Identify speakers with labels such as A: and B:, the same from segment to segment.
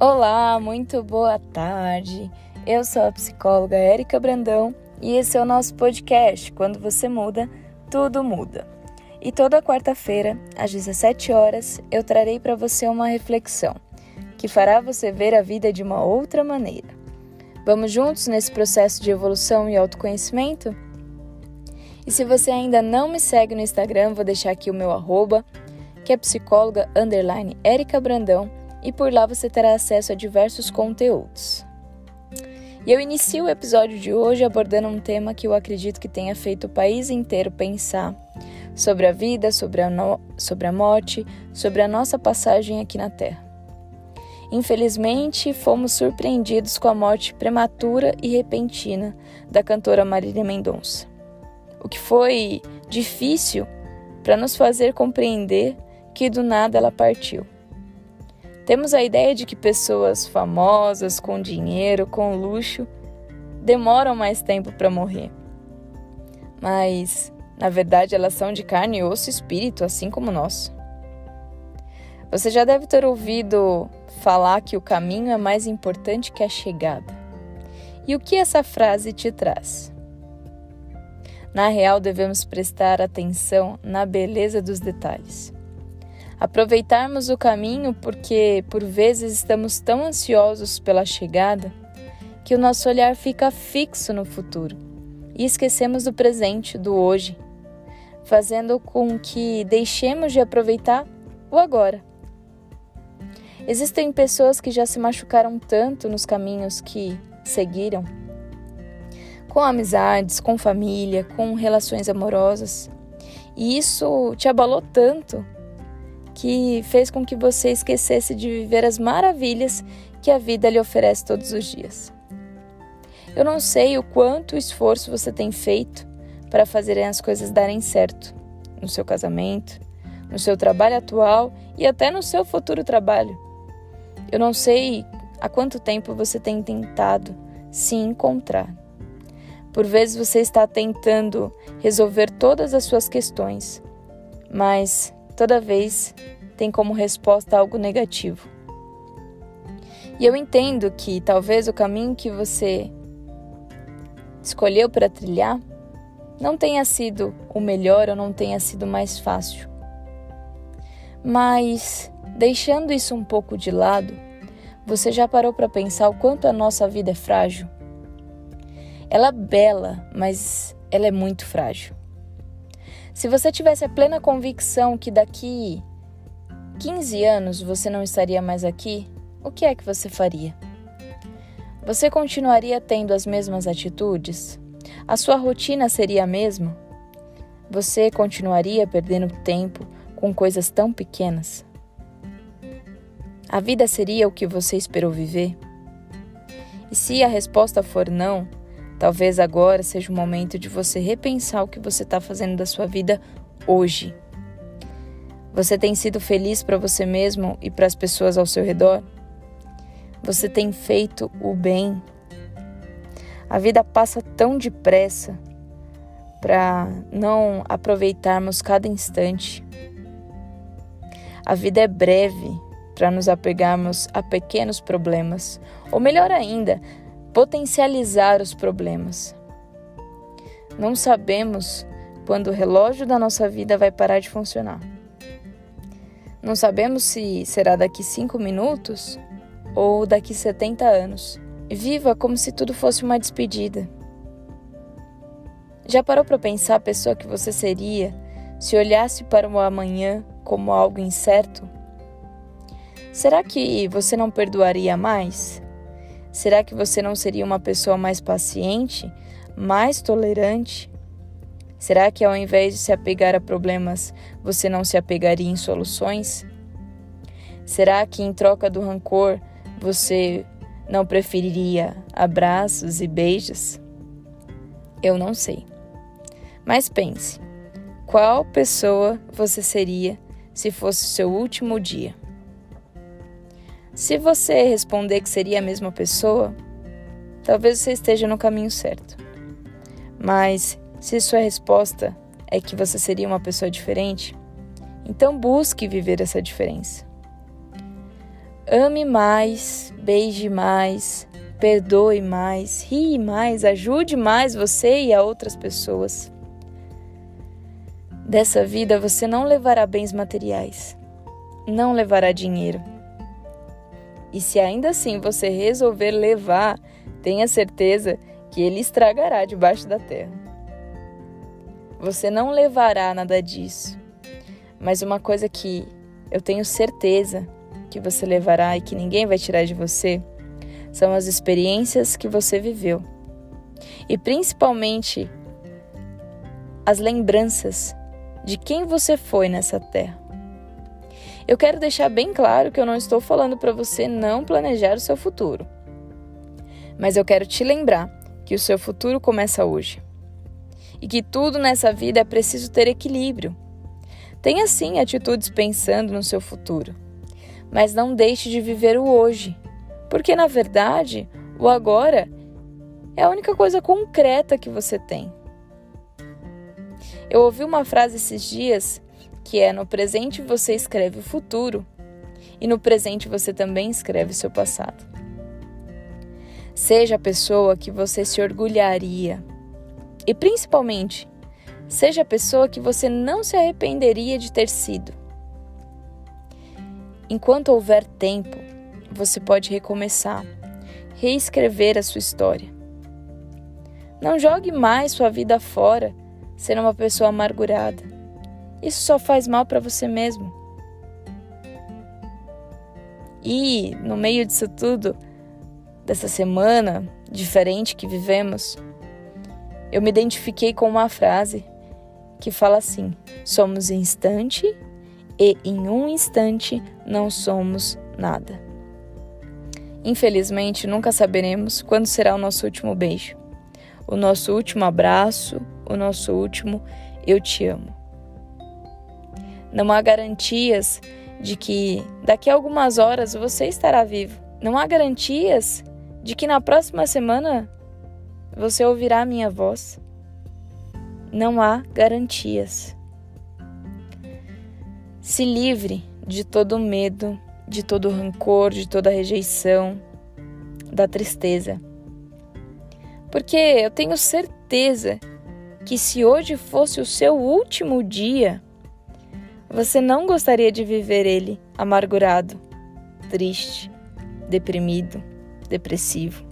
A: Olá, muito boa tarde. Eu sou a psicóloga Érica Brandão e esse é o nosso podcast. Quando você muda, tudo muda. E toda quarta-feira, às 17 horas, eu trarei para você uma reflexão que fará você ver a vida de uma outra maneira. Vamos juntos nesse processo de evolução e autoconhecimento? E se você ainda não me segue no Instagram, vou deixar aqui o meu arroba, que é psicóloga underline Brandão e por lá você terá acesso a diversos conteúdos. E eu inicio o episódio de hoje abordando um tema que eu acredito que tenha feito o país inteiro pensar sobre a vida, sobre a, no... sobre a morte, sobre a nossa passagem aqui na Terra. Infelizmente, fomos surpreendidos com a morte prematura e repentina da cantora Marília Mendonça. O que foi difícil para nos fazer compreender que do nada ela partiu. Temos a ideia de que pessoas famosas, com dinheiro, com luxo, demoram mais tempo para morrer. Mas, na verdade, elas são de carne, osso e espírito, assim como nós. Você já deve ter ouvido falar que o caminho é mais importante que a chegada. E o que essa frase te traz? Na real, devemos prestar atenção na beleza dos detalhes aproveitarmos o caminho porque por vezes estamos tão ansiosos pela chegada que o nosso olhar fica fixo no futuro e esquecemos do presente, do hoje, fazendo com que deixemos de aproveitar o agora. Existem pessoas que já se machucaram tanto nos caminhos que seguiram, com amizades, com família, com relações amorosas, e isso te abalou tanto que fez com que você esquecesse de viver as maravilhas que a vida lhe oferece todos os dias. Eu não sei o quanto esforço você tem feito para fazer as coisas darem certo no seu casamento, no seu trabalho atual e até no seu futuro trabalho. Eu não sei há quanto tempo você tem tentado se encontrar. Por vezes você está tentando resolver todas as suas questões, mas toda vez tem como resposta algo negativo. E eu entendo que talvez o caminho que você escolheu para trilhar não tenha sido o melhor ou não tenha sido mais fácil. Mas, deixando isso um pouco de lado, você já parou para pensar o quanto a nossa vida é frágil? Ela é bela, mas ela é muito frágil. Se você tivesse a plena convicção que daqui 15 anos você não estaria mais aqui, o que é que você faria? Você continuaria tendo as mesmas atitudes? A sua rotina seria a mesma? Você continuaria perdendo tempo com coisas tão pequenas? A vida seria o que você esperou viver? E se a resposta for não, talvez agora seja o momento de você repensar o que você está fazendo da sua vida hoje. Você tem sido feliz para você mesmo e para as pessoas ao seu redor? Você tem feito o bem? A vida passa tão depressa para não aproveitarmos cada instante. A vida é breve para nos apegarmos a pequenos problemas, ou melhor ainda, potencializar os problemas. Não sabemos quando o relógio da nossa vida vai parar de funcionar. Não sabemos se será daqui cinco minutos ou daqui 70 anos. Viva como se tudo fosse uma despedida. Já parou para pensar a pessoa que você seria se olhasse para o amanhã como algo incerto? Será que você não perdoaria mais? Será que você não seria uma pessoa mais paciente, mais tolerante, Será que ao invés de se apegar a problemas, você não se apegaria em soluções? Será que em troca do rancor, você não preferiria abraços e beijos? Eu não sei. Mas pense: qual pessoa você seria se fosse seu último dia? Se você responder que seria a mesma pessoa, talvez você esteja no caminho certo. Mas se sua resposta é que você seria uma pessoa diferente, então busque viver essa diferença. Ame mais, beije mais, perdoe mais, rie mais, ajude mais você e a outras pessoas. Dessa vida você não levará bens materiais, não levará dinheiro. E se ainda assim você resolver levar, tenha certeza que ele estragará debaixo da terra. Você não levará nada disso. Mas uma coisa que eu tenho certeza que você levará e que ninguém vai tirar de você são as experiências que você viveu. E principalmente as lembranças de quem você foi nessa terra. Eu quero deixar bem claro que eu não estou falando para você não planejar o seu futuro. Mas eu quero te lembrar que o seu futuro começa hoje. E que tudo nessa vida é preciso ter equilíbrio. Tenha sim atitudes pensando no seu futuro, mas não deixe de viver o hoje, porque na verdade, o agora é a única coisa concreta que você tem. Eu ouvi uma frase esses dias que é: no presente você escreve o futuro e no presente você também escreve o seu passado. Seja a pessoa que você se orgulharia e principalmente, seja a pessoa que você não se arrependeria de ter sido. Enquanto houver tempo, você pode recomeçar, reescrever a sua história. Não jogue mais sua vida fora sendo uma pessoa amargurada. Isso só faz mal para você mesmo. E no meio disso tudo, dessa semana diferente que vivemos, eu me identifiquei com uma frase que fala assim: somos instante e em um instante não somos nada. Infelizmente, nunca saberemos quando será o nosso último beijo, o nosso último abraço, o nosso último eu te amo. Não há garantias de que daqui a algumas horas você estará vivo. Não há garantias de que na próxima semana você ouvirá a minha voz. Não há garantias. Se livre de todo medo, de todo rancor, de toda rejeição, da tristeza. Porque eu tenho certeza que se hoje fosse o seu último dia, você não gostaria de viver ele amargurado, triste, deprimido, depressivo.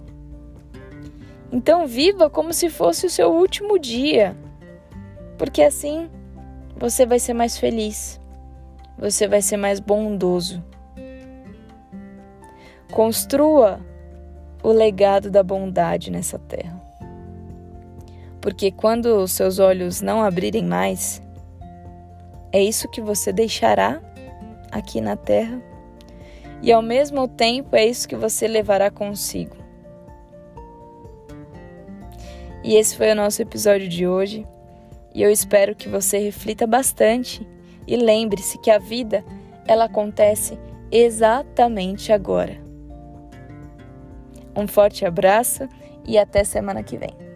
A: Então viva como se fosse o seu último dia, porque assim você vai ser mais feliz, você vai ser mais bondoso. Construa o legado da bondade nessa terra porque quando os seus olhos não abrirem mais, é isso que você deixará aqui na terra e ao mesmo tempo é isso que você levará consigo. E esse foi o nosso episódio de hoje, e eu espero que você reflita bastante e lembre-se que a vida ela acontece exatamente agora. Um forte abraço e até semana que vem.